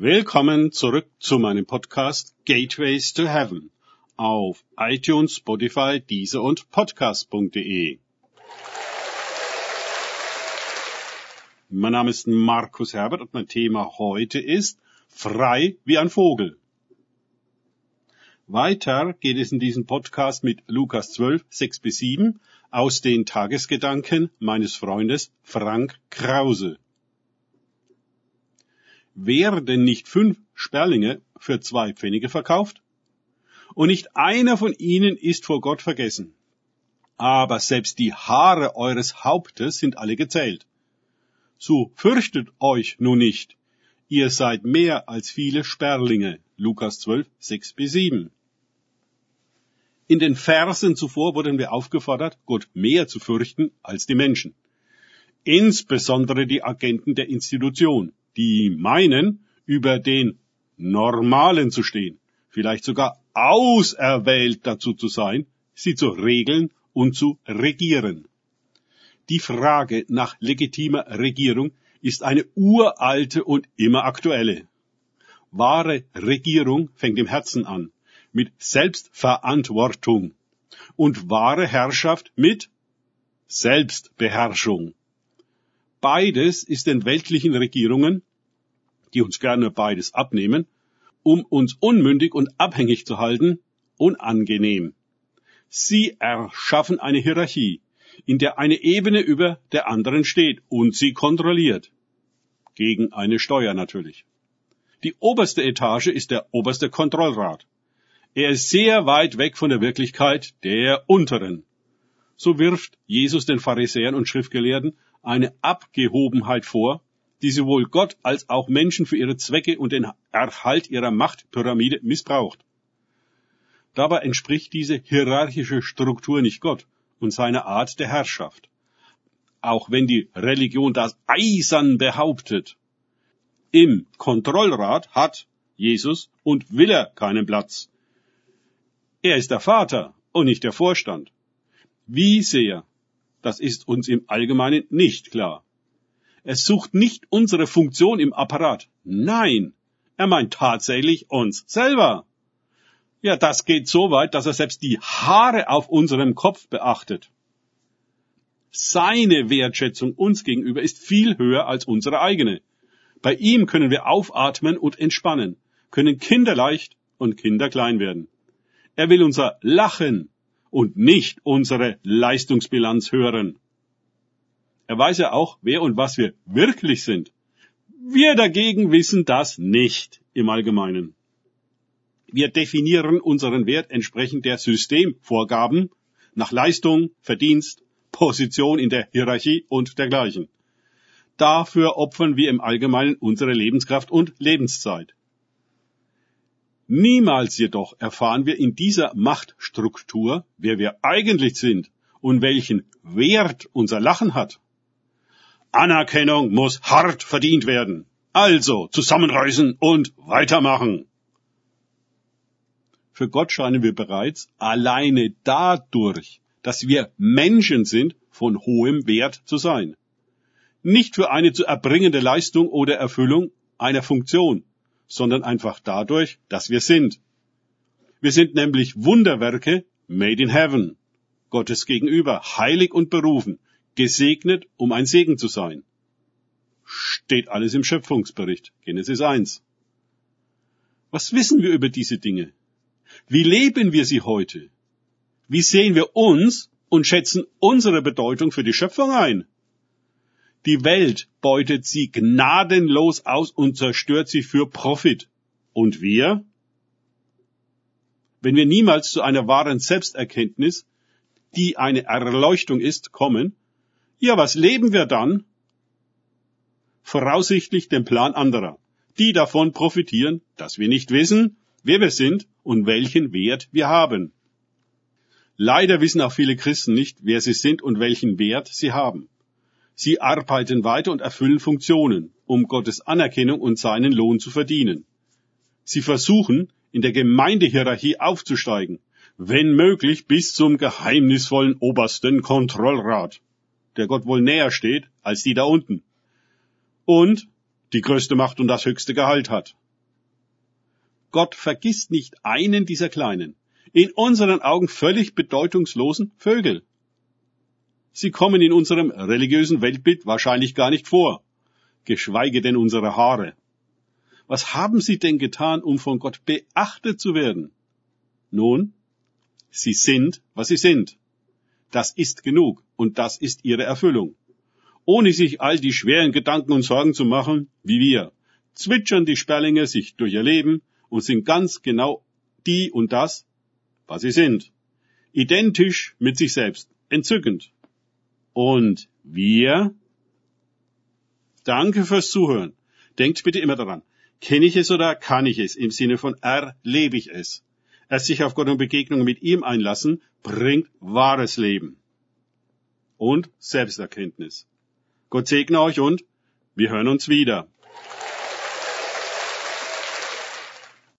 Willkommen zurück zu meinem Podcast Gateways to Heaven auf iTunes, Spotify, Deezer und Podcast.de. Mein Name ist Markus Herbert und mein Thema heute ist Frei wie ein Vogel. Weiter geht es in diesem Podcast mit Lukas 12, 6 bis 7 aus den Tagesgedanken meines Freundes Frank Krause. Werden nicht fünf Sperlinge für zwei Pfennige verkauft? Und nicht einer von ihnen ist vor Gott vergessen. Aber selbst die Haare eures Hauptes sind alle gezählt. So fürchtet euch nun nicht. Ihr seid mehr als viele Sperlinge. Lukas 12, 6 bis 7. In den Versen zuvor wurden wir aufgefordert, Gott mehr zu fürchten als die Menschen. Insbesondere die Agenten der Institution, die meinen, über den Normalen zu stehen, vielleicht sogar auserwählt dazu zu sein, sie zu regeln und zu regieren. Die Frage nach legitimer Regierung ist eine uralte und immer aktuelle. Wahre Regierung fängt im Herzen an mit Selbstverantwortung und wahre Herrschaft mit Selbstbeherrschung. Beides ist den weltlichen Regierungen, die uns gerne beides abnehmen, um uns unmündig und abhängig zu halten, unangenehm. Sie erschaffen eine Hierarchie, in der eine Ebene über der anderen steht und sie kontrolliert. Gegen eine Steuer natürlich. Die oberste Etage ist der oberste Kontrollrat. Er ist sehr weit weg von der Wirklichkeit der unteren. So wirft Jesus den Pharisäern und Schriftgelehrten eine Abgehobenheit vor, die sowohl Gott als auch Menschen für ihre Zwecke und den Erhalt ihrer Machtpyramide missbraucht. Dabei entspricht diese hierarchische Struktur nicht Gott und seiner Art der Herrschaft. Auch wenn die Religion das eisern behauptet. Im Kontrollrat hat Jesus und will er keinen Platz. Er ist der Vater und nicht der Vorstand. Wie sehr, das ist uns im Allgemeinen nicht klar. Er sucht nicht unsere Funktion im Apparat. Nein, er meint tatsächlich uns selber. Ja, das geht so weit, dass er selbst die Haare auf unserem Kopf beachtet. Seine Wertschätzung uns gegenüber ist viel höher als unsere eigene. Bei ihm können wir aufatmen und entspannen, können kinderleicht und kinderklein werden. Er will unser Lachen und nicht unsere Leistungsbilanz hören. Er weiß ja auch, wer und was wir wirklich sind. Wir dagegen wissen das nicht im Allgemeinen. Wir definieren unseren Wert entsprechend der Systemvorgaben nach Leistung, Verdienst, Position in der Hierarchie und dergleichen. Dafür opfern wir im Allgemeinen unsere Lebenskraft und Lebenszeit. Niemals jedoch erfahren wir in dieser Machtstruktur, wer wir eigentlich sind und welchen Wert unser Lachen hat. Anerkennung muss hart verdient werden. Also zusammenreißen und weitermachen. Für Gott scheinen wir bereits alleine dadurch, dass wir Menschen sind, von hohem Wert zu sein. Nicht für eine zu erbringende Leistung oder Erfüllung einer Funktion, sondern einfach dadurch, dass wir sind. Wir sind nämlich Wunderwerke made in heaven, Gottes gegenüber, heilig und berufen, gesegnet, um ein Segen zu sein. Steht alles im Schöpfungsbericht, Genesis 1. Was wissen wir über diese Dinge? Wie leben wir sie heute? Wie sehen wir uns und schätzen unsere Bedeutung für die Schöpfung ein? Die Welt beutet sie gnadenlos aus und zerstört sie für Profit. Und wir? Wenn wir niemals zu einer wahren Selbsterkenntnis, die eine Erleuchtung ist, kommen, ja, was leben wir dann? Voraussichtlich dem Plan anderer, die davon profitieren, dass wir nicht wissen, wer wir sind und welchen Wert wir haben. Leider wissen auch viele Christen nicht, wer sie sind und welchen Wert sie haben. Sie arbeiten weiter und erfüllen Funktionen, um Gottes Anerkennung und seinen Lohn zu verdienen. Sie versuchen, in der Gemeindehierarchie aufzusteigen, wenn möglich bis zum geheimnisvollen obersten Kontrollrat, der Gott wohl näher steht als die da unten und die größte Macht und das höchste Gehalt hat. Gott vergisst nicht einen dieser kleinen, in unseren Augen völlig bedeutungslosen Vögel. Sie kommen in unserem religiösen Weltbild wahrscheinlich gar nicht vor, geschweige denn unsere Haare. Was haben sie denn getan, um von Gott beachtet zu werden? Nun, sie sind, was sie sind. Das ist genug und das ist ihre Erfüllung. Ohne sich all die schweren Gedanken und Sorgen zu machen, wie wir, zwitschern die Sperlinge sich durch ihr Leben und sind ganz genau die und das, was sie sind. Identisch mit sich selbst. Entzückend. Und wir? Danke fürs Zuhören. Denkt bitte immer daran. Kenne ich es oder kann ich es? Im Sinne von erlebe ich es. Erst sich auf Gott und Begegnung mit ihm einlassen, bringt wahres Leben. Und Selbsterkenntnis. Gott segne euch und wir hören uns wieder.